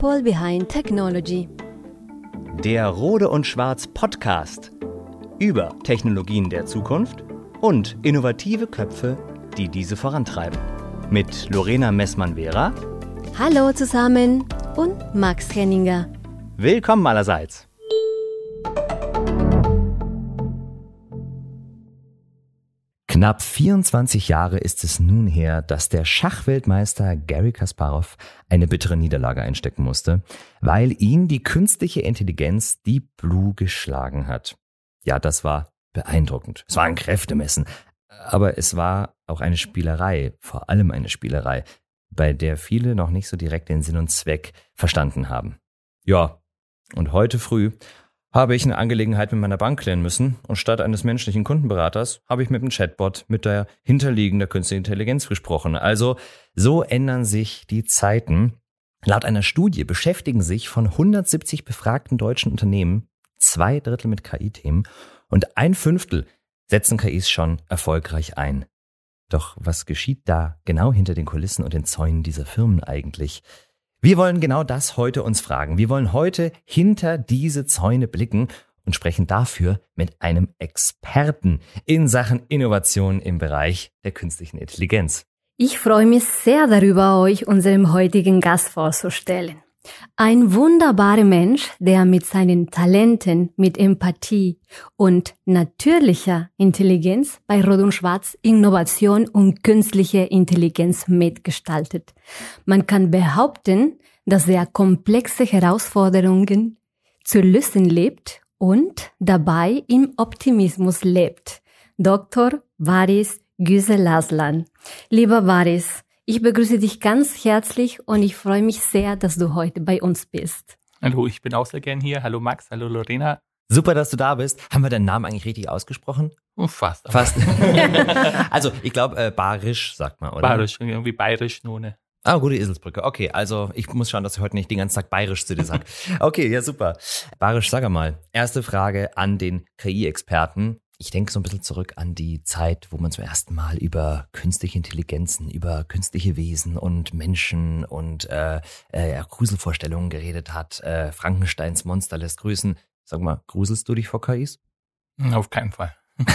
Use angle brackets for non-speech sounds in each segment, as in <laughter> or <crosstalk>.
People Behind Technology. Der Rode und Schwarz Podcast über Technologien der Zukunft und innovative Köpfe, die diese vorantreiben. Mit Lorena Messmann-Vera. Hallo zusammen und Max Henninger. Willkommen allerseits. Knapp 24 Jahre ist es nun her, dass der Schachweltmeister Gary Kasparov eine bittere Niederlage einstecken musste, weil ihn die künstliche Intelligenz Deep Blue geschlagen hat. Ja, das war beeindruckend. Es war ein Kräftemessen. Aber es war auch eine Spielerei, vor allem eine Spielerei, bei der viele noch nicht so direkt den Sinn und Zweck verstanden haben. Ja, und heute früh habe ich eine Angelegenheit mit meiner Bank klären müssen und statt eines menschlichen Kundenberaters habe ich mit dem Chatbot mit der hinterliegenden künstlichen Intelligenz gesprochen. Also so ändern sich die Zeiten. Laut einer Studie beschäftigen sich von 170 befragten deutschen Unternehmen zwei Drittel mit KI-Themen und ein Fünftel setzen KIs schon erfolgreich ein. Doch was geschieht da genau hinter den Kulissen und den Zäunen dieser Firmen eigentlich? Wir wollen genau das heute uns fragen. Wir wollen heute hinter diese Zäune blicken und sprechen dafür mit einem Experten in Sachen Innovation im Bereich der künstlichen Intelligenz. Ich freue mich sehr darüber, euch unserem heutigen Gast vorzustellen. Ein wunderbarer Mensch, der mit seinen Talenten, mit Empathie und natürlicher Intelligenz bei Rot und Schwarz Innovation und künstliche Intelligenz mitgestaltet. Man kann behaupten, dass er komplexe Herausforderungen zu lösen lebt und dabei im Optimismus lebt. Dr. Varis Güselaslan. Lieber Varis, ich begrüße dich ganz herzlich und ich freue mich sehr, dass du heute bei uns bist. Hallo, ich bin auch sehr gern hier. Hallo Max, hallo Lorena. Super, dass du da bist. Haben wir deinen Namen eigentlich richtig ausgesprochen? Oh, fast. <laughs> Fast. <laughs> <laughs> also, ich glaube, äh, Barisch sagt man, oder? Barisch, irgendwie bayerisch ohne. Ah, gute Eselsbrücke. Okay, also ich muss schauen, dass ich heute nicht den ganzen Tag bayerisch zu dir sage. Okay, ja, super. Barisch, sag mal. Erste Frage an den KI-Experten ich denke so ein bisschen zurück an die Zeit, wo man zum ersten Mal über künstliche Intelligenzen, über künstliche Wesen und Menschen und äh, äh, Gruselvorstellungen geredet hat. Äh, Frankensteins Monster lässt grüßen. Sag mal, gruselst du dich vor KIs? Auf keinen Fall. <laughs>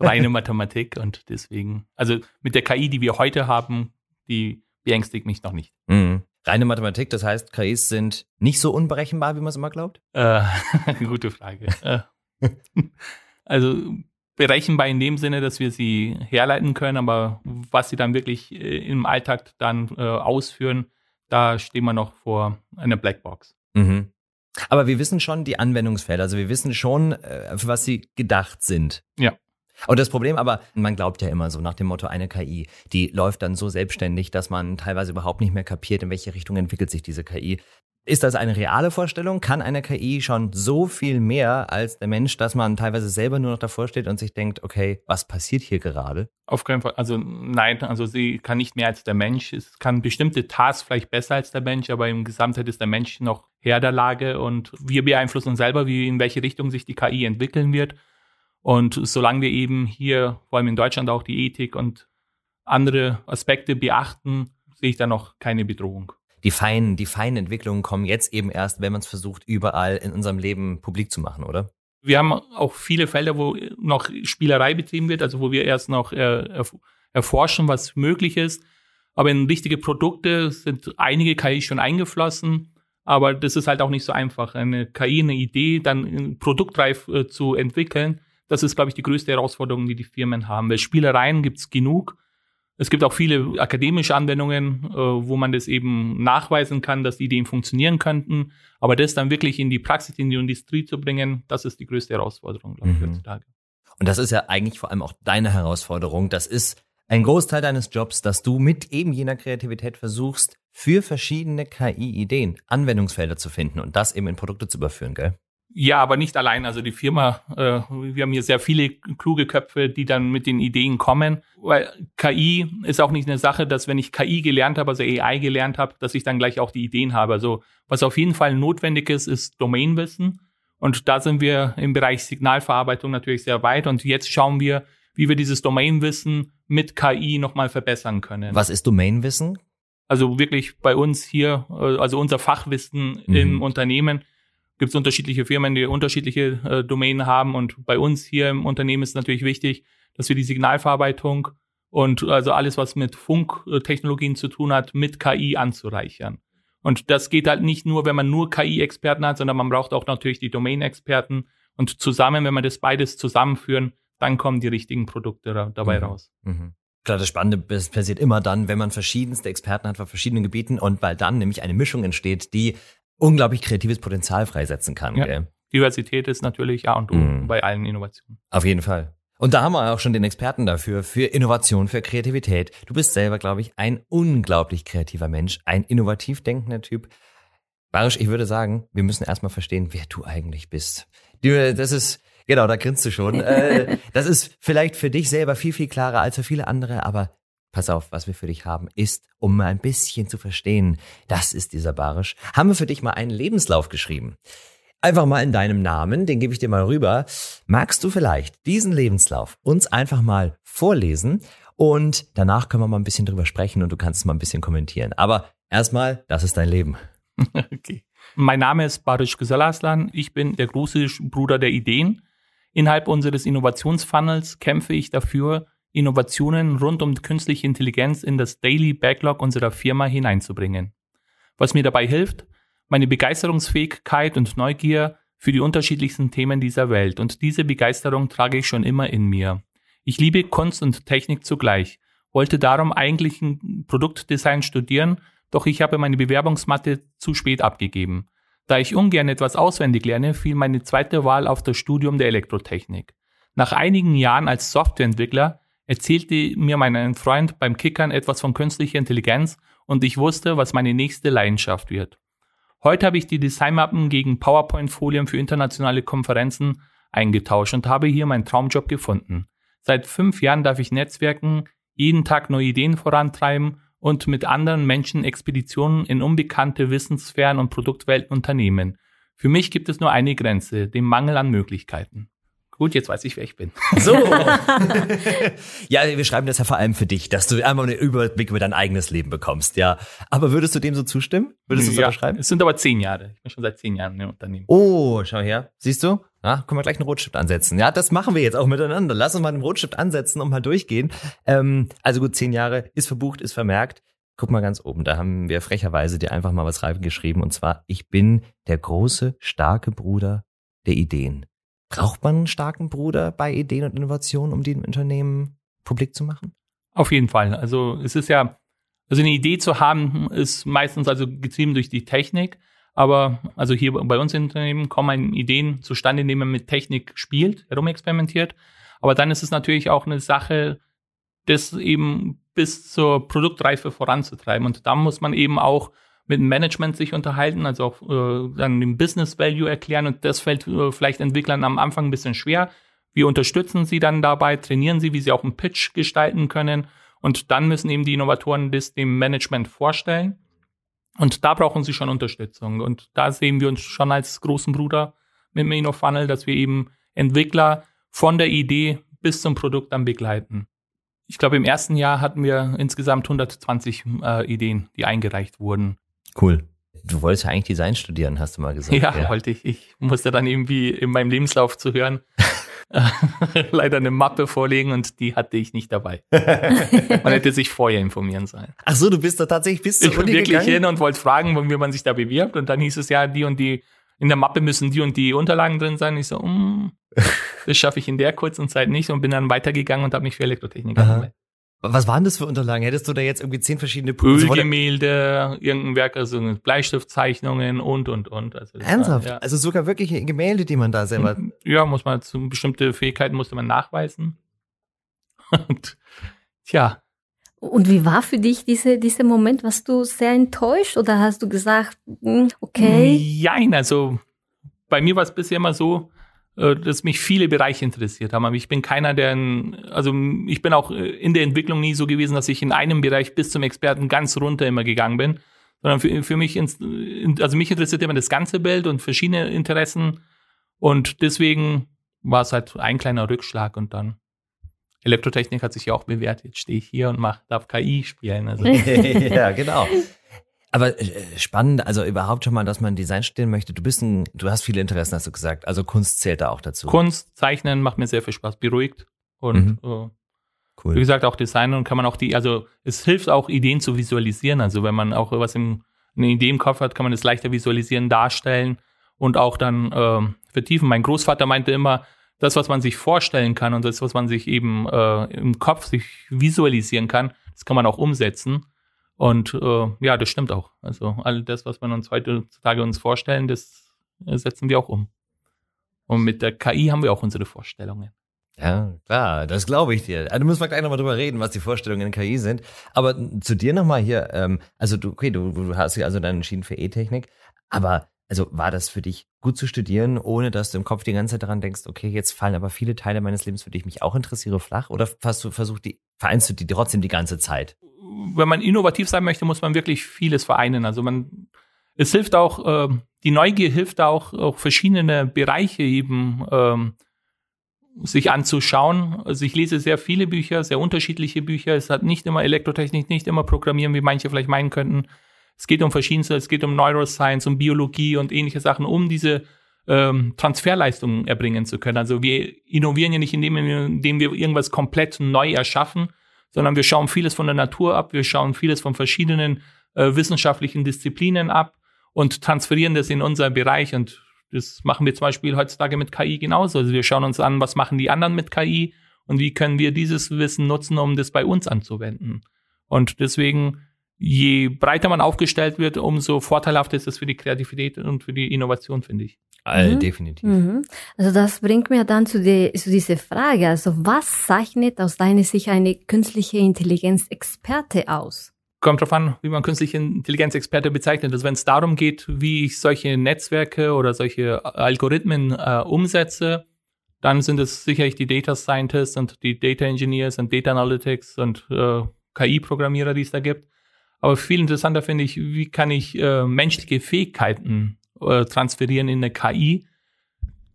Reine Mathematik und deswegen, also mit der KI, die wir heute haben, die beängstigt mich noch nicht. Mhm. Reine Mathematik, das heißt, KIs sind nicht so unberechenbar, wie man es immer glaubt? Äh, <laughs> gute Frage. <laughs> Also berechenbar in dem Sinne, dass wir sie herleiten können, aber was sie dann wirklich äh, im Alltag dann äh, ausführen, da stehen wir noch vor einer Blackbox. Mhm. Aber wir wissen schon die Anwendungsfelder, also wir wissen schon, äh, für was sie gedacht sind. Ja. Und das Problem aber, man glaubt ja immer so nach dem Motto, eine KI, die läuft dann so selbstständig, dass man teilweise überhaupt nicht mehr kapiert, in welche Richtung entwickelt sich diese KI. Ist das eine reale Vorstellung? Kann eine KI schon so viel mehr als der Mensch, dass man teilweise selber nur noch davor steht und sich denkt, okay, was passiert hier gerade? Auf keinen Fall. Also nein, also sie kann nicht mehr als der Mensch. Es kann bestimmte Tasks vielleicht besser als der Mensch, aber im Gesamtheit ist der Mensch noch Herr der Lage und wir beeinflussen selber, wie in welche Richtung sich die KI entwickeln wird. Und solange wir eben hier, vor allem in Deutschland auch die Ethik und andere Aspekte beachten, sehe ich da noch keine Bedrohung die feinen, die feinen Entwicklungen kommen jetzt eben erst, wenn man es versucht, überall in unserem Leben publik zu machen, oder? Wir haben auch viele Felder, wo noch Spielerei betrieben wird, also wo wir erst noch äh, erforschen, was möglich ist. Aber in richtige Produkte sind einige KI schon eingeflossen. Aber das ist halt auch nicht so einfach. Eine KI, eine Idee, dann produktreif äh, zu entwickeln, das ist, glaube ich, die größte Herausforderung, die die Firmen haben. Weil Spielereien gibt's genug. Es gibt auch viele akademische Anwendungen, äh, wo man das eben nachweisen kann, dass die Ideen funktionieren könnten. Aber das dann wirklich in die Praxis, in die Industrie zu bringen, das ist die größte Herausforderung, glaube ich, mhm. heutzutage. Und das ist ja eigentlich vor allem auch deine Herausforderung. Das ist ein Großteil deines Jobs, dass du mit eben jener Kreativität versuchst, für verschiedene KI-Ideen Anwendungsfelder zu finden und das eben in Produkte zu überführen, gell? Ja, aber nicht allein. Also die Firma, äh, wir haben hier sehr viele kluge Köpfe, die dann mit den Ideen kommen. Weil KI ist auch nicht eine Sache, dass wenn ich KI gelernt habe, also AI gelernt habe, dass ich dann gleich auch die Ideen habe. Also was auf jeden Fall notwendig ist, ist Domainwissen. Und da sind wir im Bereich Signalverarbeitung natürlich sehr weit. Und jetzt schauen wir, wie wir dieses Domainwissen mit KI nochmal verbessern können. Was ist Domainwissen? Also wirklich bei uns hier, äh, also unser Fachwissen mhm. im Unternehmen, gibt es unterschiedliche Firmen, die unterschiedliche äh, Domänen haben. Und bei uns hier im Unternehmen ist natürlich wichtig, dass wir die Signalverarbeitung und also alles, was mit Funktechnologien zu tun hat, mit KI anzureichern. Und das geht halt nicht nur, wenn man nur KI-Experten hat, sondern man braucht auch natürlich die Domain-Experten. Und zusammen, wenn man das beides zusammenführen, dann kommen die richtigen Produkte dabei mhm. raus. Mhm. Klar, das Spannende passiert immer dann, wenn man verschiedenste Experten hat von verschiedenen Gebieten und weil dann nämlich eine Mischung entsteht, die unglaublich kreatives Potenzial freisetzen kann. Ja. Gell? Diversität ist natürlich A und O mhm. bei allen Innovationen. Auf jeden Fall. Und da haben wir auch schon den Experten dafür, für Innovation, für Kreativität. Du bist selber, glaube ich, ein unglaublich kreativer Mensch, ein innovativ denkender Typ. Barisch, ich würde sagen, wir müssen erstmal verstehen, wer du eigentlich bist. Das ist, genau, da grinst du schon. Äh, <laughs> das ist vielleicht für dich selber viel, viel klarer als für viele andere, aber pass auf, was wir für dich haben, ist, um mal ein bisschen zu verstehen, das ist dieser Barisch, haben wir für dich mal einen Lebenslauf geschrieben. Einfach mal in deinem Namen, den gebe ich dir mal rüber. Magst du vielleicht diesen Lebenslauf uns einfach mal vorlesen und danach können wir mal ein bisschen drüber sprechen und du kannst es mal ein bisschen kommentieren. Aber erstmal, das ist dein Leben. <laughs> Okay. Mein Name ist Barish Gesalaslan. Ich bin der große Bruder der Ideen. Innerhalb unseres Innovationsfunnels kämpfe ich dafür, Innovationen rund um künstliche Intelligenz in das Daily Backlog unserer Firma hineinzubringen. Was mir dabei hilft, meine Begeisterungsfähigkeit und Neugier für die unterschiedlichsten Themen dieser Welt und diese Begeisterung trage ich schon immer in mir. Ich liebe Kunst und Technik zugleich, wollte darum eigentlich ein Produktdesign studieren, doch ich habe meine Bewerbungsmatte zu spät abgegeben. Da ich ungern etwas auswendig lerne, fiel meine zweite Wahl auf das Studium der Elektrotechnik. Nach einigen Jahren als Softwareentwickler erzählte mir mein Freund beim Kickern etwas von künstlicher Intelligenz und ich wusste, was meine nächste Leidenschaft wird. Heute habe ich die Designmappen gegen PowerPoint-Folien für internationale Konferenzen eingetauscht und habe hier meinen Traumjob gefunden. Seit fünf Jahren darf ich netzwerken, jeden Tag neue Ideen vorantreiben und mit anderen Menschen Expeditionen in unbekannte Wissenssphären und Produktwelten unternehmen. Für mich gibt es nur eine Grenze, den Mangel an Möglichkeiten. Gut, jetzt weiß ich, wer ich bin. <laughs> So. ja, wir schreiben das ja vor allem für dich, dass du einmal einen Überblick über dein eigenes Leben bekommst, ja. Aber würdest du dem so zustimmen? Würdest du es ja, unterschreiben? Es sind aber zehn Jahre. Ich bin schon seit zehn Jahren im Unternehmen. Oh, schau her. Siehst du? Na, können wir gleich einen Rotstift ansetzen. Ja, das machen wir jetzt auch miteinander. Lass uns mal den Rotstift ansetzen und mal durchgehen. Ähm, also gut, zehn Jahre ist verbucht, ist vermerkt. Guck mal ganz oben, da haben wir frecherweise dir einfach mal was reingeschrieben und zwar, ich bin der große, starke Bruder der Ideen. Braucht man einen starken Bruder bei Ideen und Innovationen, um die im Unternehmen publik zu machen? Auf jeden Fall. Also es ist ja, also eine Idee zu haben, ist meistens also getrieben durch die Technik. Aber also hier bei uns im Unternehmen kommen Ideen zustande, indem man mit Technik spielt, herumexperimentiert. Aber dann ist es natürlich auch eine Sache, das eben bis zur Produktreife voranzutreiben. Und da muss man eben auch mit dem Management sich unterhalten, also auch äh, dann den Business Value erklären und das fällt äh, vielleicht Entwicklern am Anfang ein bisschen schwer. Wir unterstützen sie dann dabei, trainieren sie, wie sie auch einen Pitch gestalten können und dann müssen eben die Innovatoren das dem Management vorstellen und da brauchen sie schon Unterstützung und da sehen wir uns schon als großen Bruder mit dem InnoFunnel, dass wir eben Entwickler von der Idee bis zum Produkt dann begleiten. Ich glaube, im ersten Jahr hatten wir insgesamt 120 äh, Ideen, die eingereicht wurden. Cool. Du wolltest ja eigentlich Design studieren, hast du mal gesagt. Ja, ja. wollte ich. Ich musste dann irgendwie in meinem Lebenslauf zu hören <laughs> leider eine Mappe vorlegen und die hatte ich nicht dabei. <laughs> Man hätte sich vorher informieren sollen. Ach so, du bist da tatsächlich bis zur Ich bin wirklich gegangen? hin und wollte fragen, wie man sich da bewirbt und dann hieß es ja, die und die, in der Mappe müssen die und die Unterlagen drin sein. Ich so, mm, das schaffe ich in der kurzen Zeit nicht und bin dann weitergegangen und habe mich für Elektrotechnik angemeldet. Was waren das für Unterlagen? Hättest du da jetzt irgendwie zehn verschiedene Ölgemälde, irgendein Werk, also Bleistiftzeichnungen und, und, und. Also Ernsthaft? War, ja. Also sogar wirklich Gemälde, die man da selber. Ja, muss man, zu bestimmte Fähigkeiten musste man nachweisen. <laughs> Und, tja. Und wie war für dich diese, dieser Moment? Warst du sehr enttäuscht oder hast du gesagt, hm, okay? Nein, also bei mir war es bisher immer so, dass mich viele Bereiche interessiert haben. Aber ich bin keiner, der, in, also ich bin auch äh, in der Entwicklung nie so gewesen, dass ich in einem Bereich bis zum Experten ganz runter immer gegangen bin, sondern für, für mich, also mich interessiert immer das ganze Bild und verschiedene Interessen und deswegen war es halt ein kleiner Rückschlag und dann Elektrotechnik hat sich ja auch bewährt. Jetzt stehe ich hier und mach, darf KI spielen. Also. <laughs> ja, genau. Aber äh, spannend, also überhaupt schon mal, dass man Design studieren möchte. Du bist ein, du hast viele Interessen, hast du gesagt. Also Kunst zählt da auch dazu. Kunst, Zeichnen macht mir sehr viel Spaß, beruhigt. Und mhm. äh, cool. wie gesagt, auch Design und kann man auch die, also es hilft auch, Ideen zu visualisieren. Also wenn man auch was im, eine Idee im Kopf hat, kann man es leichter visualisieren, darstellen und auch dann äh, vertiefen. Mein Großvater meinte immer, das, was man sich vorstellen kann und das, was man sich eben äh, im Kopf sich visualisieren kann, das kann man auch umsetzen. Und äh, ja, das stimmt auch. Also all das, was wir uns heutzutage uns vorstellen, das äh, setzen wir auch um. Und mit der KI haben wir auch unsere Vorstellungen. Ja, klar, das glaube ich dir. Also, müssen wir gleich nochmal drüber reden, was die Vorstellungen in KI sind. Aber zu dir nochmal hier, ähm, also du, okay, du, du hast dich also dann entschieden für E-Technik, aber also war das für dich gut zu studieren, ohne dass du im Kopf die ganze Zeit daran denkst, okay, jetzt fallen aber viele Teile meines Lebens, für die ich mich auch interessiere, flach? Oder hast du versucht, die, vereinst du die trotzdem die ganze Zeit? Wenn man innovativ sein möchte, muss man wirklich vieles vereinen. Also man, es hilft auch, äh, die Neugier hilft auch, auch verschiedene Bereiche eben ähm, sich anzuschauen. Also ich lese sehr viele Bücher, sehr unterschiedliche Bücher. Es hat nicht immer Elektrotechnik, nicht immer Programmieren, wie manche vielleicht meinen könnten es geht um verschiedenste, es geht um Neuroscience, um Biologie und ähnliche Sachen, um diese ähm, Transferleistungen erbringen zu können. Also wir innovieren ja nicht, indem, indem wir irgendwas komplett neu erschaffen, sondern wir schauen vieles von der Natur ab, wir schauen vieles von verschiedenen äh, wissenschaftlichen Disziplinen ab und transferieren das in unser Bereich. Und das machen wir zum Beispiel heutzutage mit KI genauso. Also wir schauen uns an, was machen die anderen mit KI und wie können wir dieses Wissen nutzen, um das bei uns anzuwenden. Und deswegen je breiter man aufgestellt wird, umso vorteilhafter ist es für die Kreativität und für die Innovation, finde ich. All, mhm. Definitiv. Mhm. Also das bringt mir dann zu, die, zu dieser Frage. Also was zeichnet aus deiner Sicht eine künstliche Intelligenz-Experte aus? Kommt darauf an, wie man künstliche Intelligenz-Experte bezeichnet. Also wenn es darum geht, wie ich solche Netzwerke oder solche Algorithmen äh, umsetze, dann sind es sicherlich die Data Scientists und die Data Engineers und Data Analytics und äh, KI-Programmierer, die es da gibt. Aber viel interessanter finde ich, wie kann ich äh, menschliche Fähigkeiten äh, transferieren in eine KI?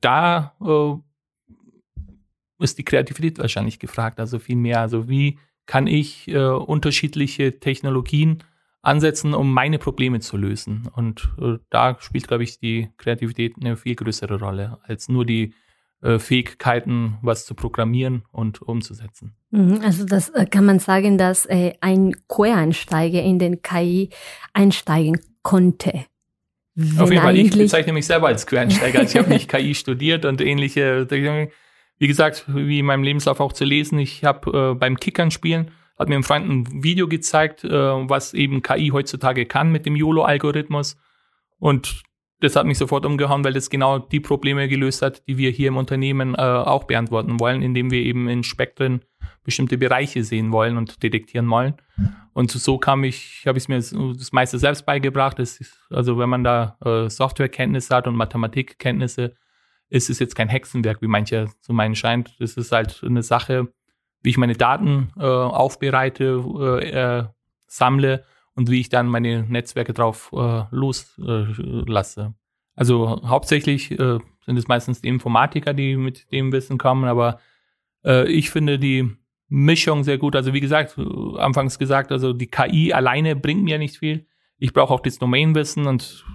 Da äh, ist die Kreativität wahrscheinlich gefragt, also viel mehr. Also wie kann ich äh, unterschiedliche Technologien ansetzen, um meine Probleme zu lösen? Und äh, da spielt, glaube ich, die Kreativität eine viel größere Rolle als nur die Fähigkeiten, was zu programmieren und umzusetzen. Mhm, also das äh, kann man sagen, dass äh, ein Quereinsteiger in den KI einsteigen konnte. Auf jeden Fall, ich bezeichne mich selber als Quereinsteiger. Also ich habe nicht KI studiert und ähnliche. Wie gesagt, wie in meinem Lebenslauf auch zu lesen, ich habe äh, beim Kickern spielen, hat mir ein Freund ein Video gezeigt, äh, was eben KI heutzutage kann mit dem YOLO-Algorithmus. Und das hat mich sofort umgehauen, weil das genau die Probleme gelöst hat, die wir hier im Unternehmen äh, auch beantworten wollen, indem wir eben in Spektren bestimmte Bereiche sehen wollen und detektieren wollen. Und so kam ich, habe ich mir das meiste selbst beigebracht. Ist, also wenn man da äh, Softwarekenntnisse hat und Mathematikkenntnisse, ist es jetzt kein Hexenwerk, wie mancher zu meinen scheint. Das ist halt eine Sache, wie ich meine Daten äh, aufbereite, äh, äh sammle und wie ich dann meine Netzwerke drauf äh, loslasse. Äh, also hauptsächlich äh, sind es meistens die Informatiker, die mit dem Wissen kommen, aber äh, ich finde die Mischung sehr gut. Also wie gesagt, äh, anfangs gesagt, also die KI alleine bringt mir nicht viel. Ich brauche auch das Domainwissen und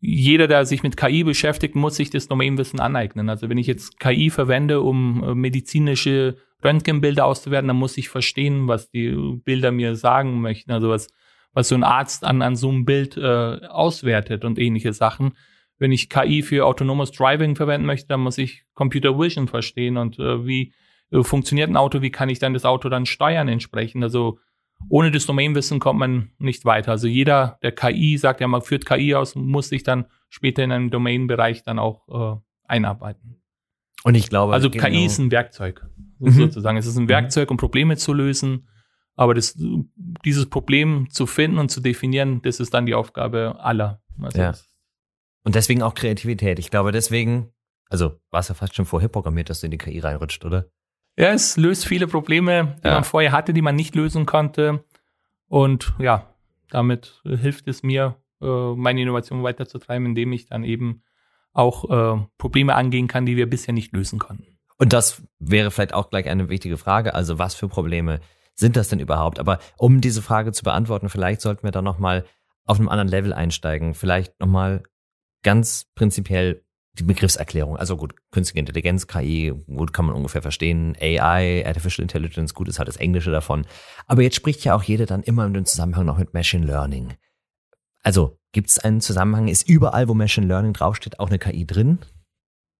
jeder, der sich mit KI beschäftigt, muss sich das Domainwissen aneignen. Also wenn ich jetzt KI verwende, um äh, medizinische Röntgenbilder auszuwerten, dann muss ich verstehen, was die Bilder mir sagen möchten. Also was was so ein Arzt an, an so einem Bild äh, auswertet und ähnliche Sachen. Wenn ich KI für autonomes Driving verwenden möchte, dann muss ich Computer Vision verstehen und äh, wie äh, funktioniert ein Auto, wie kann ich dann das Auto dann steuern entsprechend. Also ohne das Domainwissen kommt man nicht weiter. Also jeder, der KI sagt, ja, man führt KI aus, muss sich dann später in einem Domainbereich dann auch äh, einarbeiten. Und ich glaube, also KI genau. ist ein Werkzeug, mhm. sozusagen. Es ist ein Werkzeug, um Probleme zu lösen. Aber das, dieses Problem zu finden und zu definieren, das ist dann die Aufgabe aller. Also ja. Und deswegen auch Kreativität. Ich glaube, deswegen, also war es ja fast schon vorher programmiert, dass du in die KI reinrutscht, oder? Ja, es löst viele Probleme, die ja. man vorher hatte, die man nicht lösen konnte. Und ja, damit hilft es mir, äh, meine Innovation weiterzutreiben, indem ich dann eben auch äh, Probleme angehen kann, die wir bisher nicht lösen konnten. Und das wäre vielleicht auch gleich eine wichtige Frage. Also was für Probleme sind das denn überhaupt? Aber um diese Frage zu beantworten, vielleicht sollten wir da nochmal auf einem anderen Level einsteigen. Vielleicht nochmal ganz prinzipiell die Begriffserklärung. Also gut, künstliche Intelligenz, KI, gut kann man ungefähr verstehen. AI, Artificial Intelligence, gut, ist halt das Englische davon. Aber jetzt spricht ja auch jeder dann immer in den Zusammenhang noch mit Machine Learning. Also gibt es einen Zusammenhang? Ist überall, wo Machine Learning draufsteht, auch eine KI drin?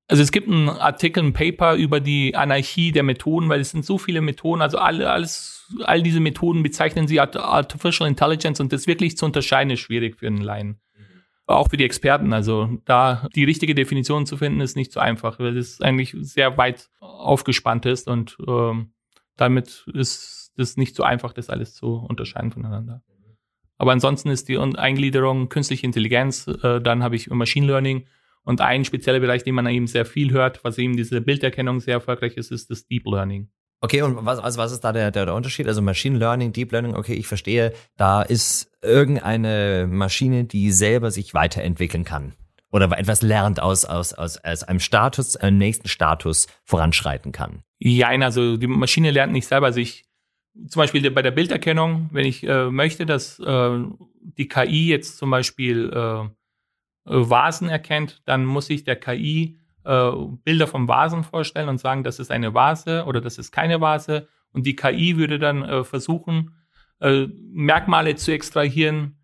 Also es gibt einen Artikel, ein Paper über die Anarchie der Methoden, weil es sind so viele Methoden, also alle, alles, all diese Methoden bezeichnen sie Artificial Intelligence und das wirklich zu unterscheiden ist schwierig für einen Laien auch für die Experten. Also da die richtige Definition zu finden, ist nicht so einfach, weil es eigentlich sehr weit aufgespannt ist und ähm, damit ist es nicht so einfach, das alles zu unterscheiden voneinander. Aber ansonsten ist die Eingliederung künstliche Intelligenz, äh, dann habe ich Machine Learning und ein spezieller Bereich, den man eben sehr viel hört, was eben diese Bilderkennung sehr erfolgreich ist, ist das Deep Learning. Okay, und was, also was ist da der, der, der Unterschied? Also Machine Learning, Deep Learning, okay, ich verstehe, da ist irgendeine Maschine, die selber sich weiterentwickeln kann. Oder etwas lernt aus, aus, aus, aus einem Status, einem nächsten Status voranschreiten kann. Ja, also die Maschine lernt nicht selber. Also ich, zum Beispiel bei der Bilderkennung, wenn ich äh, möchte, dass äh, die KI jetzt zum Beispiel äh, Vasen erkennt, dann muss ich der KI äh, Bilder vom Vasen vorstellen und sagen, das ist eine Vase oder das ist keine Vase. Und die KI würde dann äh, versuchen, äh, Merkmale zu extrahieren,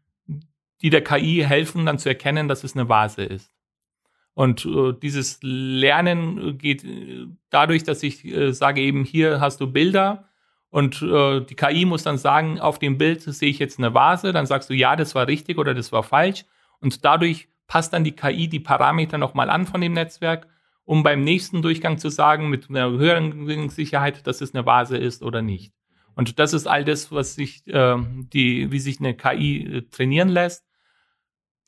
die der KI helfen, dann zu erkennen, dass es eine Vase ist. Und äh, dieses Lernen geht äh, dadurch, dass ich äh, sage eben, hier hast du Bilder und äh, die KI muss dann sagen, auf dem Bild sehe ich jetzt eine Vase, dann sagst du, ja, das war richtig oder das war falsch. Und dadurch passt dann die KI die Parameter nochmal an von dem Netzwerk um beim nächsten Durchgang zu sagen, mit einer höheren Sicherheit, dass es eine Vase ist oder nicht. Und das ist all das, was sich, äh, die, wie sich eine KI äh, trainieren lässt.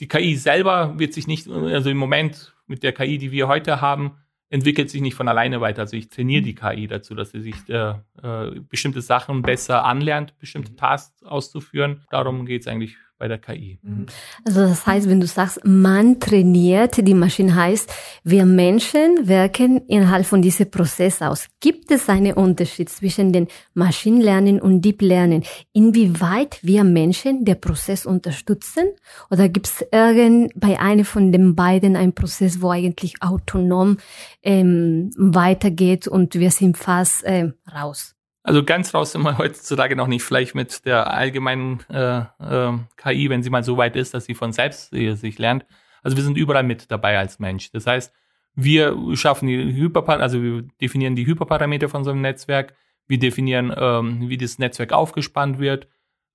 Die KI selber wird sich nicht, also im Moment mit der KI, die wir heute haben, entwickelt sich nicht von alleine weiter. Also ich trainiere die KI dazu, dass sie sich äh, äh, bestimmte Sachen besser anlernt, bestimmte Tasks auszuführen. Darum geht es eigentlich bei der KI. Mhm. Also das heißt, wenn du sagst, man trainiert, die Maschine heißt, wir Menschen wirken innerhalb von diesem Prozess aus. Gibt es einen Unterschied zwischen den Maschinenlernen und Deep Lernen? Inwieweit wir Menschen den Prozess unterstützen? Oder gibt es irgend bei einem von den beiden einen Prozess, wo eigentlich autonom ähm, weitergeht und wir sind fast ähm, raus? Also ganz raus sind wir heutzutage noch nicht, vielleicht mit der allgemeinen äh, äh, KI, wenn sie mal so weit ist, dass sie von selbst äh, sich lernt. Also wir sind überall mit dabei als Mensch. Das heißt, wir schaffen die Hyperparameter, also wir definieren die Hyperparameter von so einem Netzwerk, wir definieren, ähm, wie das Netzwerk aufgespannt wird.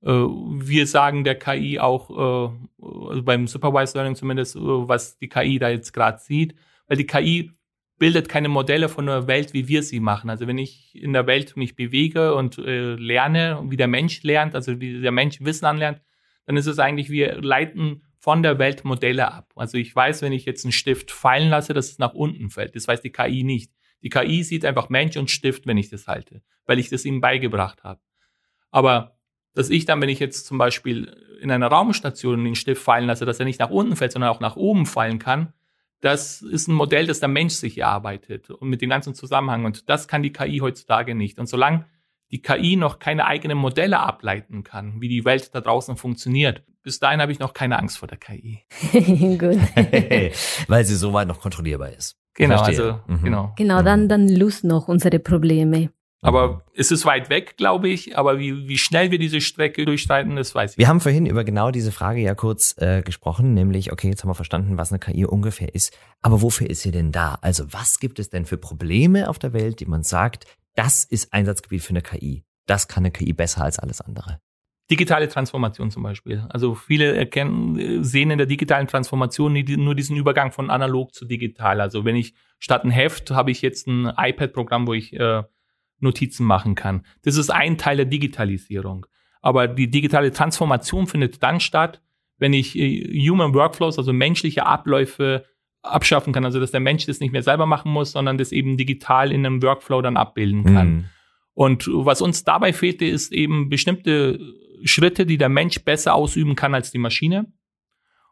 Äh, wir sagen der KI auch, äh, also beim Supervised Learning zumindest, äh, was die KI da jetzt gerade sieht, weil die KI bildet keine Modelle von der Welt, wie wir sie machen. Also wenn ich in der Welt mich bewege und äh, lerne, wie der Mensch lernt, also wie der Mensch Wissen anlernt, dann ist es eigentlich, wir leiten von der Welt Modelle ab. Also ich weiß, wenn ich jetzt einen Stift fallen lasse, dass es nach unten fällt. Das weiß die KI nicht. Die KI sieht einfach Mensch und Stift, wenn ich das halte, weil ich das ihm beigebracht habe. Aber dass ich dann, wenn ich jetzt zum Beispiel in einer Raumstation den Stift fallen lasse, dass er nicht nach unten fällt, sondern auch nach oben fallen kann, das ist ein Modell, das der Mensch sich erarbeitet und mit dem ganzen Zusammenhang. Und das kann die KI heutzutage nicht. Und solange die KI noch keine eigenen Modelle ableiten kann, wie die Welt da draußen funktioniert, bis dahin habe ich noch keine Angst vor der KI. <laughs> Gut. <laughs> Weil sie soweit noch kontrollierbar ist. Genau, Verstehe. also mhm. genau. Genau, dann dann löst noch unsere Probleme. Aber es ist weit weg, glaube ich. Aber wie, wie schnell wir diese Strecke durchstreiten, das weiß ich. Wir haben vorhin über genau diese Frage ja kurz äh, gesprochen, nämlich, okay, jetzt haben wir verstanden, was eine KI ungefähr ist. Aber wofür ist sie denn da? Also was gibt es denn für Probleme auf der Welt, die man sagt, das ist Einsatzgebiet für eine KI? Das kann eine KI besser als alles andere. Digitale Transformation zum Beispiel. Also viele erkennen, sehen in der digitalen Transformation nur diesen Übergang von analog zu digital. Also wenn ich statt ein Heft habe ich jetzt ein iPad-Programm, wo ich äh, Notizen machen kann. Das ist ein Teil der Digitalisierung. Aber die digitale Transformation findet dann statt, wenn ich äh, Human Workflows, also menschliche Abläufe abschaffen kann. Also dass der Mensch das nicht mehr selber machen muss, sondern das eben digital in einem Workflow dann abbilden kann. Mhm. Und was uns dabei fehlte, ist eben bestimmte Schritte, die der Mensch besser ausüben kann als die Maschine.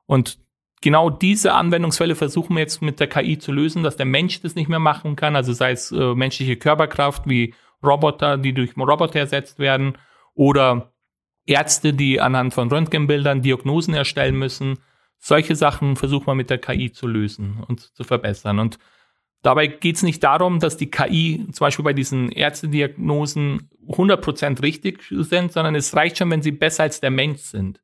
Und genau diese Anwendungsfälle versuchen wir jetzt mit der KI zu lösen, dass der Mensch das nicht mehr machen kann. Also sei es äh, menschliche Körperkraft wie Roboter, die durch Roboter ersetzt werden oder Ärzte, die anhand von Röntgenbildern Diagnosen erstellen müssen. Solche Sachen versuchen wir mit der KI zu lösen und zu verbessern. Und dabei geht es nicht darum, dass die KI zum Beispiel bei diesen Ärztediagnosen 100% richtig sind, sondern es reicht schon, wenn sie besser als der Mensch sind.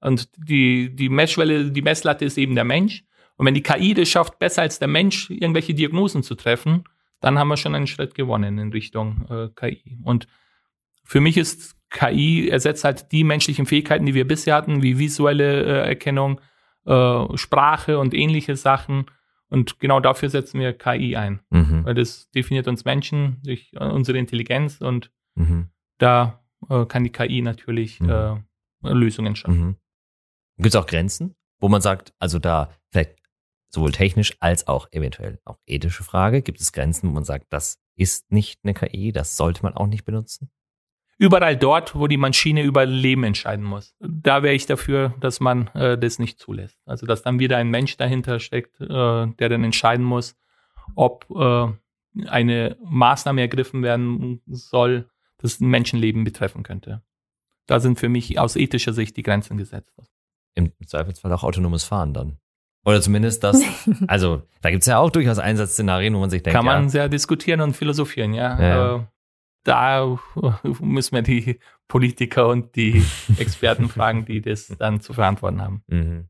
Und die, die Messschwelle, die Messlatte ist eben der Mensch. Und wenn die KI das schafft, besser als der Mensch irgendwelche Diagnosen zu treffen, dann haben wir schon einen Schritt gewonnen in Richtung äh, KI. Und für mich ist KI ersetzt halt die menschlichen Fähigkeiten, die wir bisher hatten, wie visuelle äh, Erkennung, äh, Sprache und ähnliche Sachen. Und genau dafür setzen wir KI ein. Mhm. Weil das definiert uns Menschen durch äh, unsere Intelligenz und mhm. da äh, kann die KI natürlich mhm. Äh, Lösungen schaffen. Gibt es auch Grenzen, wo man sagt, also da vielleicht sowohl technisch als auch eventuell auch ethische Frage, gibt es Grenzen, wo man sagt, das ist nicht eine KI, das sollte man auch nicht benutzen? Überall dort, wo die Maschine über Leben entscheiden muss. Da wäre ich dafür, dass man äh, das nicht zulässt. Also dass dann wieder ein Mensch dahinter steckt, äh, der dann entscheiden muss, ob äh, eine Maßnahme ergriffen werden soll, das ein Menschenleben betreffen könnte. Da sind für mich aus ethischer Sicht die Grenzen gesetzt. Im Zweifelsfall auch autonomes Fahren dann. Oder zumindest das, <laughs> also da gibt es ja auch durchaus Einsatzszenarien, wo man sich denkt. Kann man ja, sehr diskutieren und philosophieren, ja. ja. Äh, da <laughs> müssen wir die Politiker und die <laughs> Experten fragen, die das dann zu verantworten haben. Mhm.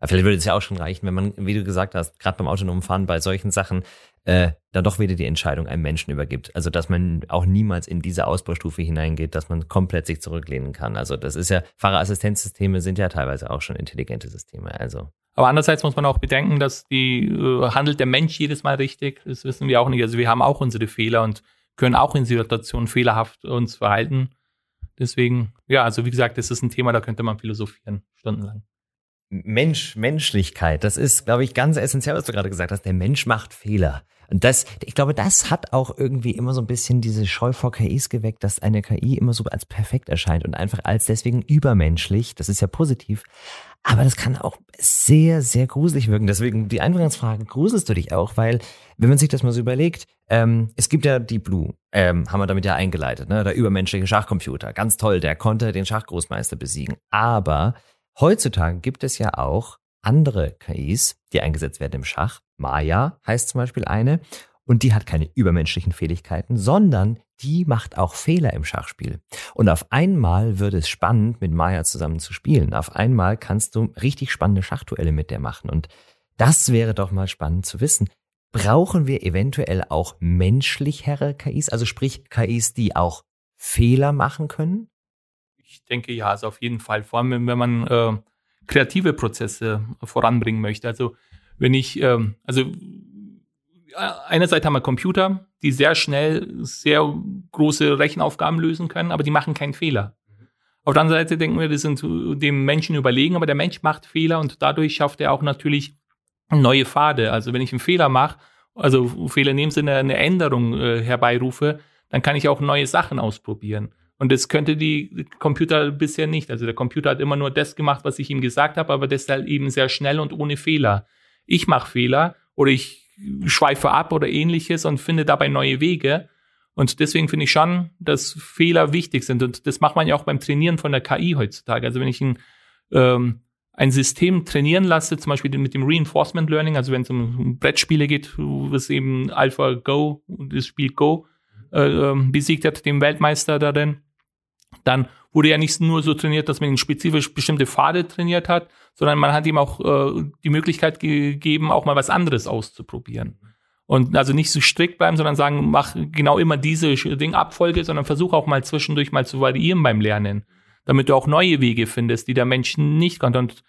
Aber vielleicht würde es ja auch schon reichen, wenn man, wie du gesagt hast, gerade beim autonomen Fahren bei solchen Sachen äh, dann doch wieder die Entscheidung einem Menschen übergibt. Also dass man auch niemals in diese Ausbaustufe hineingeht, dass man komplett sich zurücklehnen kann. Also das ist ja, Fahrerassistenzsysteme sind ja teilweise auch schon intelligente Systeme. Also. Aber andererseits muss man auch bedenken, dass die äh, handelt der Mensch jedes Mal richtig. Das wissen wir auch nicht. Also wir haben auch unsere Fehler und können auch in Situationen fehlerhaft uns verhalten. Deswegen, ja, also wie gesagt, das ist ein Thema, da könnte man philosophieren, stundenlang. Mensch, Menschlichkeit, das ist, glaube ich, ganz essentiell, was du gerade gesagt hast. Der Mensch macht Fehler. Und das, ich glaube, das hat auch irgendwie immer so ein bisschen diese Scheu vor KIs geweckt, dass eine KI immer so als perfekt erscheint und einfach als deswegen übermenschlich. Das ist ja positiv. Aber das kann auch sehr, sehr gruselig wirken. Deswegen die Eingangsfrage, gruselst du dich auch? Weil, wenn man sich das mal so überlegt, ähm, es gibt ja Deep Blue, ähm, haben wir damit ja eingeleitet, ne? der übermenschliche Schachcomputer. Ganz toll, der konnte den Schachgroßmeister besiegen. Aber Heutzutage gibt es ja auch andere KIs, die eingesetzt werden im Schach. Maya heißt zum Beispiel eine. Und die hat keine übermenschlichen Fähigkeiten, sondern die macht auch Fehler im Schachspiel. Und auf einmal wird es spannend, mit Maya zusammen zu spielen. Auf einmal kannst du richtig spannende Schachduelle mit der machen. Und das wäre doch mal spannend zu wissen. Brauchen wir eventuell auch menschlichere KIs, also sprich KIs, die auch Fehler machen können? Ich denke ja, also auf jeden Fall. Vor allem, wenn man äh, kreative Prozesse voranbringen möchte. Also wenn ich, ähm, also äh, einerseits haben wir Computer, die sehr schnell sehr große Rechenaufgaben lösen können, aber die machen keinen Fehler. Auf der anderen Seite denken wir, die sind dem Menschen überlegen, aber der Mensch macht Fehler und dadurch schafft er auch natürlich neue Pfade. Also wenn ich einen Fehler mache, also Fehler in dem Sinne eine Änderung äh, herbeirufe, dann kann ich auch neue Sachen ausprobieren. Und das könnte die Computer bisher nicht. Also der Computer hat immer nur das gemacht, was ich ihm gesagt habe, aber das halt eben sehr schnell und ohne Fehler. Ich mache Fehler oder ich schweife ab oder ähnliches und finde dabei neue Wege. Und deswegen finde ich schon, dass Fehler wichtig sind. Und das macht man ja auch beim Trainieren von der KI heutzutage. Also wenn ich ein, ähm, ein System trainieren lasse, zum Beispiel mit dem Reinforcement Learning, also wenn es um Brettspiele geht, was eben Alpha Go, das Spiel Go, äh, ähm, besiegt hat, dem Weltmeister darin, dann wurde ja nicht nur so trainiert, dass man ihn spezifisch bestimmte Pfade trainiert hat, sondern man hat ihm auch äh, die Möglichkeit gegeben, auch mal was anderes auszuprobieren. Und also nicht so strikt bleiben, sondern sagen, mach genau immer diese Ding-Abfolge, sondern versuch auch mal zwischendurch mal zu variieren beim Lernen, damit du auch neue Wege findest, die der Mensch nicht konnte. Und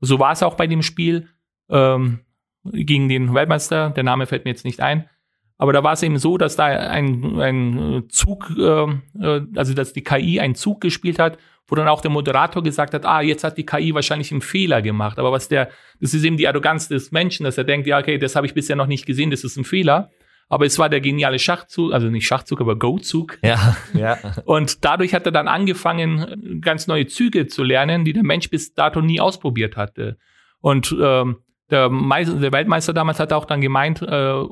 so war es auch bei dem Spiel ähm, gegen den Weltmeister, der Name fällt mir jetzt nicht ein, aber da war es eben so, dass da ein, ein Zug, ähm, äh, also dass die KI einen Zug gespielt hat, wo dann auch der Moderator gesagt hat, ah, jetzt hat die KI wahrscheinlich einen Fehler gemacht. Aber was der, das ist eben die Arroganz des Menschen, dass er denkt, ja, okay, das habe ich bisher noch nicht gesehen, das ist ein Fehler. Aber es war der geniale Schachzug, also nicht Schachzug, aber Go-Zug. Ja, ja. Und dadurch hat er dann angefangen, ganz neue Züge zu lernen, die der Mensch bis dato nie ausprobiert hatte. Und ähm, der, Meister, der Weltmeister damals hat auch dann gemeint, äh,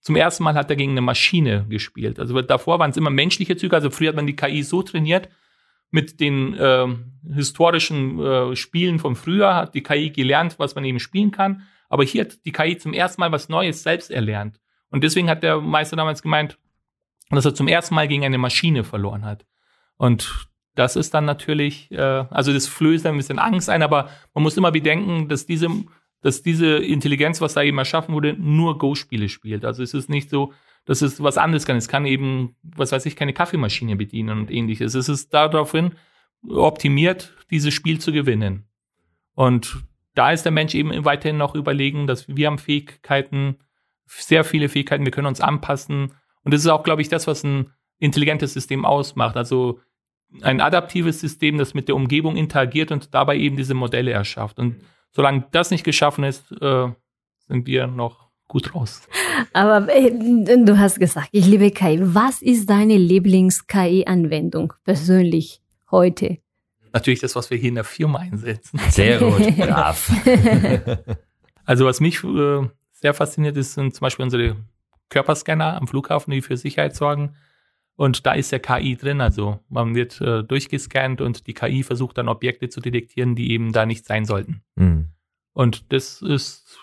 zum ersten Mal hat er gegen eine Maschine gespielt. Also davor waren es immer menschliche Züge. Also früher hat man die KI so trainiert, mit den äh, historischen äh, Spielen vom Frühjahr hat die KI gelernt, was man eben spielen kann. Aber hier hat die KI zum ersten Mal was Neues selbst erlernt. Und deswegen hat der Meister damals gemeint, dass er zum ersten Mal gegen eine Maschine verloren hat. Und das ist dann natürlich, äh, also das flößt ein bisschen Angst ein, aber man muss immer bedenken, dass diese, dass diese Intelligenz, was da eben erschaffen wurde, nur Go-Spiele spielt. Also es ist nicht so, dass es was anderes kann. Es kann eben, was weiß ich, keine Kaffeemaschine bedienen und ähnliches. Es ist daraufhin optimiert, dieses Spiel zu gewinnen. Und da ist der Mensch eben weiterhin noch überlegen, dass wir haben Fähigkeiten, sehr viele Fähigkeiten, wir können uns anpassen. Und das ist auch, glaube ich, das, was ein intelligentes System ausmacht. Also ein adaptives System, das mit der Umgebung interagiert und dabei eben diese Modelle erschafft. Und solange das nicht geschaffen ist, äh, sind wir noch gut raus. Aber äh, du hast gesagt, ich liebe KI. Was ist deine Lieblings-KI-Anwendung persönlich heute? Natürlich das, was wir hier in der Firma einsetzen. Sehr <laughs> gut, brav. <laughs> also was mich äh, sehr fasziniert ist, sind zum Beispiel unsere Körperscanner am Flughafen, die für Sicherheit sorgen. Und da ist ja KI drin, also man wird äh, durchgescannt und die KI versucht dann Objekte zu detektieren, die eben da nicht sein sollten. Mhm. Und das ist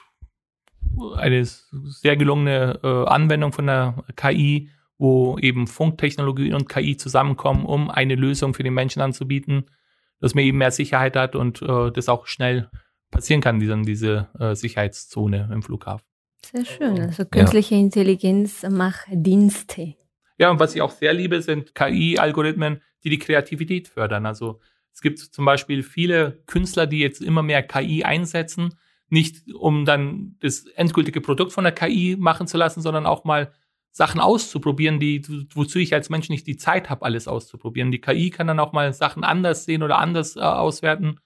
eine sehr gelungene äh, Anwendung von der KI, wo eben Funktechnologie und KI zusammenkommen, um eine Lösung für den Menschen anzubieten, dass man eben mehr Sicherheit hat und äh, das auch schnell passieren kann, diese, diese äh, Sicherheitszone im Flughafen. Sehr schön. Also künstliche ja. Intelligenz macht Dienste. Ja, und was ich auch sehr liebe, sind KI-Algorithmen, die die Kreativität fördern. Also es gibt zum Beispiel viele Künstler, die jetzt immer mehr KI einsetzen, nicht um dann das endgültige Produkt von der KI machen zu lassen, sondern auch mal Sachen auszuprobieren, die, wozu ich als Mensch nicht die Zeit habe, alles auszuprobieren. Die KI kann dann auch mal Sachen anders sehen oder anders äh, auswerten.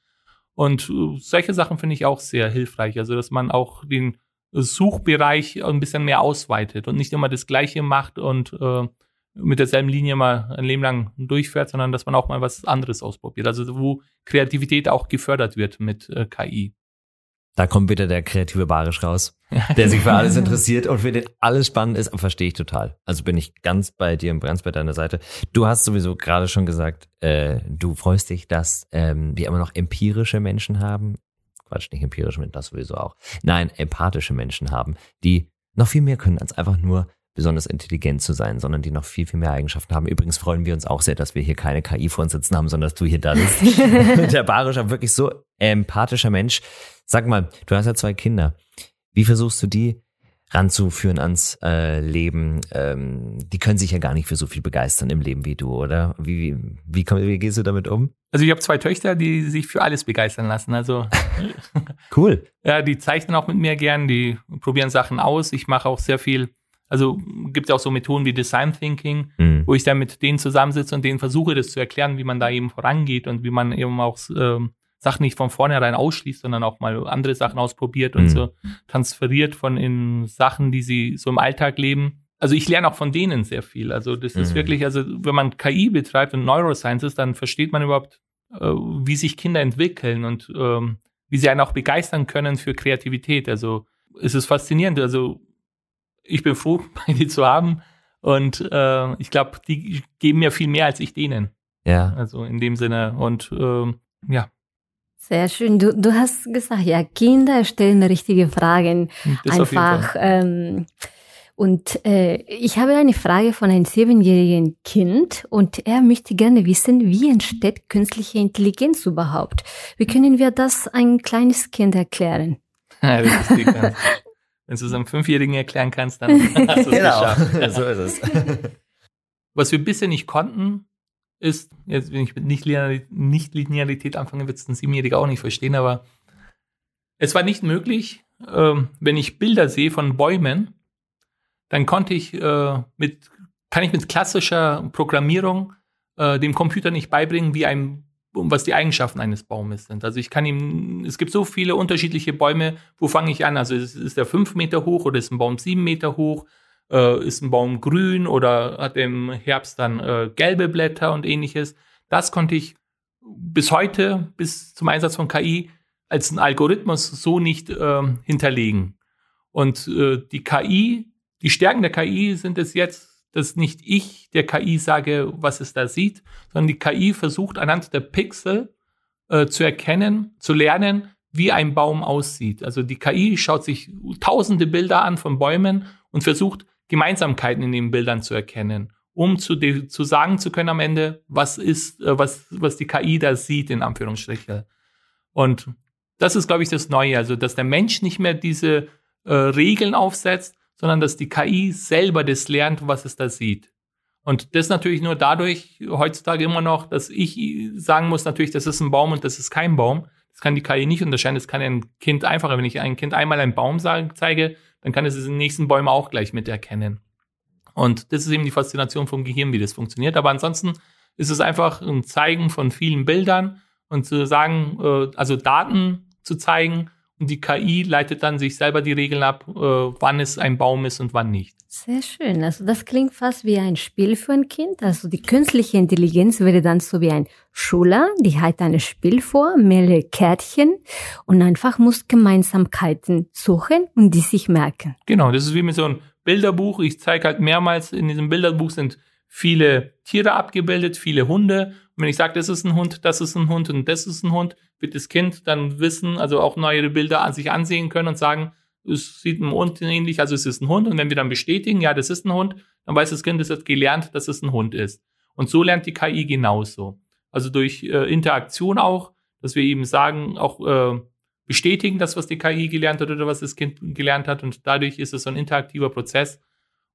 Und äh, solche Sachen finde ich auch sehr hilfreich. Also, dass man auch den Suchbereich ein bisschen mehr ausweitet und nicht immer das Gleiche macht und äh, mit derselben Linie mal ein Leben lang durchfährt, sondern dass man auch mal was anderes ausprobiert. Also wo Kreativität auch gefördert wird mit äh, KI. Da kommt wieder der kreative Barisch raus, <laughs> der sich für alles interessiert und für den alles spannend ist, verstehe ich total. Also bin ich ganz bei dir und ganz bei deiner Seite. Du hast sowieso gerade schon gesagt, äh, du freust dich, dass ähm, wir immer noch empirische Menschen haben. Quatsch, nicht empirische Menschen, das sowieso auch. Nein, empathische Menschen haben, die noch viel mehr können als einfach nur besonders intelligent zu sein, sondern die noch viel, viel mehr Eigenschaften haben. Übrigens freuen wir uns auch sehr, dass wir hier keine KI vor uns sitzen haben, sondern dass du hier da bist. <laughs> der Barischer, wirklich so empathischer Mensch. Sag mal, du hast ja zwei Kinder. Wie versuchst du die ranzuführen ans äh, Leben? Ähm, die können sich ja gar nicht für so viel begeistern im Leben wie du, oder? Wie, wie, wie, komm, wie gehst du damit um? Also ich habe zwei Töchter, die sich für alles begeistern lassen. Also <laughs> cool. Ja, die zeichnen auch mit mir gern, die probieren Sachen aus. Ich mache auch sehr viel also gibt es auch so Methoden wie Design Thinking, mhm. wo ich dann mit denen zusammensitze und denen versuche, das zu erklären, wie man da eben vorangeht und wie man eben auch ähm, Sachen nicht von vornherein ausschließt, sondern auch mal andere Sachen ausprobiert mhm. und so transferiert von in Sachen, die sie so im Alltag leben. Also ich lerne auch von denen sehr viel. Also das mhm. ist wirklich, also wenn man KI betreibt und Neurosciences, dann versteht man überhaupt, äh, wie sich Kinder entwickeln und ähm, wie sie einen auch begeistern können für Kreativität. Also es ist faszinierend. Also ich bin froh, <laughs> beide zu haben. Und äh, ich glaube, die geben mir viel mehr als ich denen. Ja. Also in dem Sinne. Und äh, ja. Sehr schön. Du, du hast gesagt, ja, Kinder stellen richtige Fragen. Das Einfach. Ähm, und äh, ich habe eine Frage von einem siebenjährigen Kind und er möchte gerne wissen, wie entsteht künstliche Intelligenz überhaupt? Wie können wir das ein kleines Kind erklären? <laughs> Ja, das ist Wenn du es einem Fünfjährigen erklären kannst, dann <laughs> hast du es genau. geschafft. so ist es. <laughs> Was wir bisher nicht konnten, ist, jetzt wenn ich mit Nicht-Linearität anfange, wird es ein Siebenjähriger auch nicht verstehen, aber es war nicht möglich, ähm, wenn ich Bilder sehe von Bäumen, dann konnte ich äh, mit, kann ich mit klassischer Programmierung äh, dem Computer nicht beibringen, wie ein was die Eigenschaften eines Baumes sind. Also ich kann ihm, es gibt so viele unterschiedliche Bäume, wo fange ich an? Also ist, ist der fünf Meter hoch oder ist ein Baum sieben Meter hoch? Äh, ist ein Baum grün oder hat im Herbst dann äh, gelbe Blätter und ähnliches? Das konnte ich bis heute, bis zum Einsatz von KI, als ein Algorithmus so nicht äh, hinterlegen. Und äh, die KI, die Stärken der KI sind es jetzt, dass nicht ich der KI sage, was es da sieht, sondern die KI versucht anhand der Pixel äh, zu erkennen, zu lernen, wie ein Baum aussieht. Also die KI schaut sich tausende Bilder an von Bäumen und versucht Gemeinsamkeiten in den Bildern zu erkennen, um zu, zu sagen zu können am Ende, was ist, äh, was, was die KI da sieht, in Anführungsstrichen. Und das ist, glaube ich, das Neue. Also, dass der Mensch nicht mehr diese äh, Regeln aufsetzt, sondern dass die KI selber das lernt, was es da sieht. Und das natürlich nur dadurch heutzutage immer noch, dass ich sagen muss, natürlich, das ist ein Baum und das ist kein Baum. Das kann die KI nicht unterscheiden. Das kann ein Kind einfacher. Wenn ich ein Kind einmal einen Baum zeige, dann kann es den nächsten Bäumen auch gleich miterkennen. Und das ist eben die Faszination vom Gehirn, wie das funktioniert. Aber ansonsten ist es einfach ein Zeigen von vielen Bildern und zu sagen, äh, also Daten zu zeigen die KI leitet dann sich selber die Regeln ab, äh, wann es ein Baum ist und wann nicht. Sehr schön. Also das klingt fast wie ein Spiel für ein Kind. Also die künstliche Intelligenz wäre dann so wie ein Schüler, die hat ein Spiel vor, mehrere Kärtchen und einfach muss Gemeinsamkeiten suchen und die sich merken. Genau, das ist wie mit so einem Bilderbuch. Ich zeige halt mehrmals, in diesem Bilderbuch sind viele Tiere abgebildet, viele Hunde. Wenn ich sage, das ist ein Hund, das ist ein Hund und das ist ein Hund, wird das Kind dann wissen, also auch neue Bilder an sich ansehen können und sagen, es sieht einem Hund ähnlich, also es ist ein Hund. Und wenn wir dann bestätigen, ja, das ist ein Hund, dann weiß das Kind, es hat gelernt, dass es ein Hund ist. Und so lernt die KI genauso. Also durch äh, Interaktion auch, dass wir eben sagen, auch äh, bestätigen das, was die KI gelernt hat oder was das Kind gelernt hat. Und dadurch ist es so ein interaktiver Prozess.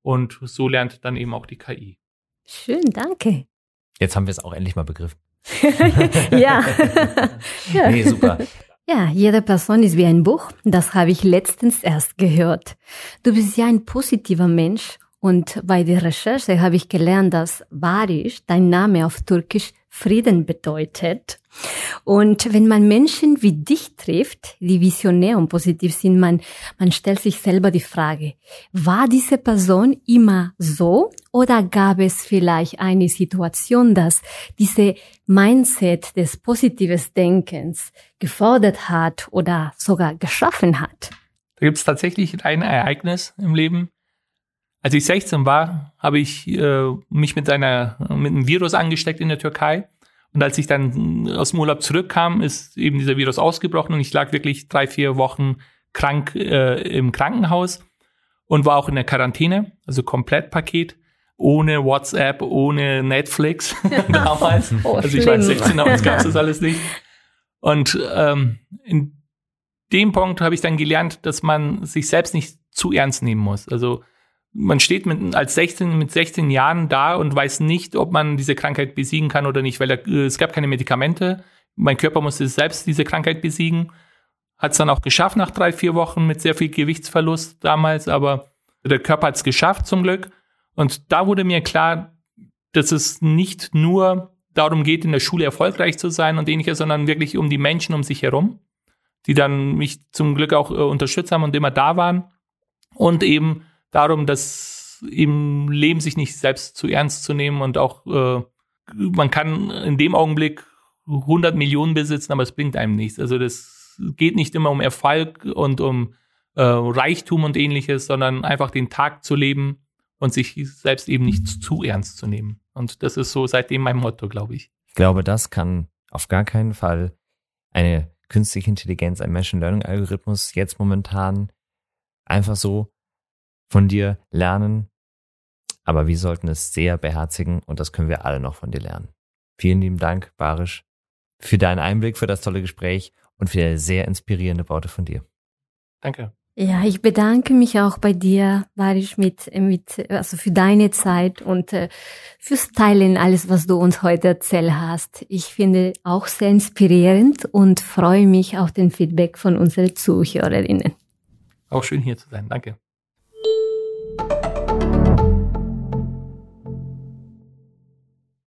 Und so lernt dann eben auch die KI. Schön, danke. Jetzt haben wir es auch endlich mal begriffen. <laughs> ja. <laughs> ja. Nee, super. Ja, jede Person ist wie ein Buch. Das habe ich letztens erst gehört. Du bist ja ein positiver Mensch und bei der Recherche habe ich gelernt, dass Barisch, dein Name auf Türkisch, Frieden bedeutet. Und wenn man Menschen wie dich trifft, die visionär und positiv sind, man, man stellt sich selber die Frage, war diese Person immer so oder gab es vielleicht eine Situation, dass diese Mindset des positives Denkens gefordert hat oder sogar geschaffen hat? Da gibt es tatsächlich ein Ereignis im Leben. Als ich 16 war, habe ich äh, mich mit einer mit einem Virus angesteckt in der Türkei und als ich dann aus dem Urlaub zurückkam, ist eben dieser Virus ausgebrochen und ich lag wirklich drei, vier Wochen krank äh, im Krankenhaus und war auch in der Quarantäne, also Komplettpaket, ohne WhatsApp, ohne Netflix <laughs> damals. Oh, also ich war 16, aber es gab <laughs> das alles nicht. Und ähm, in dem Punkt habe ich dann gelernt, dass man sich selbst nicht zu ernst nehmen muss. Also man steht mit, als 16, mit 16 Jahren da und weiß nicht, ob man diese Krankheit besiegen kann oder nicht, weil äh, es gab keine Medikamente. Mein Körper musste selbst diese Krankheit besiegen. Hat es dann auch geschafft nach drei, vier Wochen mit sehr viel Gewichtsverlust damals, aber der Körper hat es geschafft zum Glück. Und da wurde mir klar, dass es nicht nur darum geht, in der Schule erfolgreich zu sein und ähnliches, sondern wirklich um die Menschen um sich herum, die dann mich zum Glück auch äh, unterstützt haben und immer da waren. Und eben darum, dass im Leben sich nicht selbst zu ernst zu nehmen und auch äh, man kann in dem Augenblick 100 Millionen besitzen, aber es bringt einem nichts. Also das geht nicht immer um Erfolg und um äh, Reichtum und ähnliches, sondern einfach den Tag zu leben und sich selbst eben nicht zu ernst zu nehmen. Und das ist so seitdem mein Motto, glaube ich. Ich glaube, das kann auf gar keinen Fall eine künstliche Intelligenz, ein Machine Learning Algorithmus jetzt momentan einfach so von dir lernen, aber wir sollten es sehr beherzigen und das können wir alle noch von dir lernen. Vielen lieben Dank, Barisch, für deinen Einblick, für das tolle Gespräch und für sehr inspirierende Worte von dir. Danke. Ja, ich bedanke mich auch bei dir, Barisch, mit, mit, also für deine Zeit und äh, fürs Teilen alles, was du uns heute erzählt hast. Ich finde auch sehr inspirierend und freue mich auf den Feedback von unseren Zuhörerinnen. Auch schön hier zu sein. Danke.